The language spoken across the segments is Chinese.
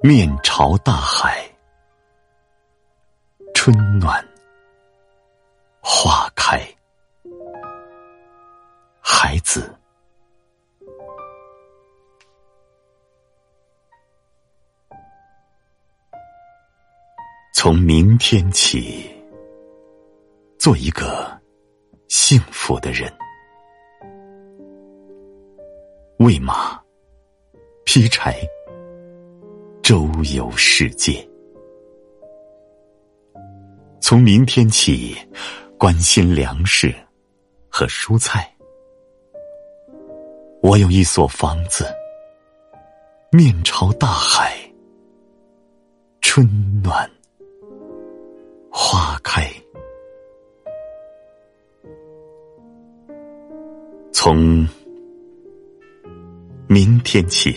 面朝大海，春暖花开。孩子，从明天起，做一个幸福的人。喂马，劈柴，周游世界。从明天起，关心粮食和蔬菜。我有一所房子，面朝大海，春暖花开。从明天起，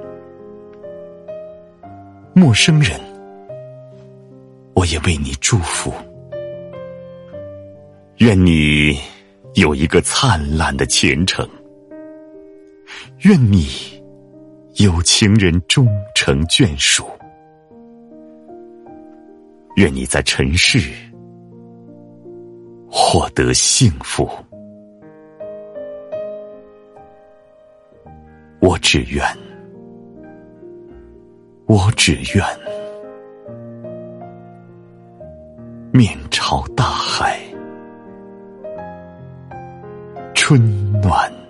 陌生人，我也为你祝福，愿你有一个灿烂的前程，愿你。有情人终成眷属，愿你在尘世获得幸福。我只愿，我只愿面朝大海，春暖。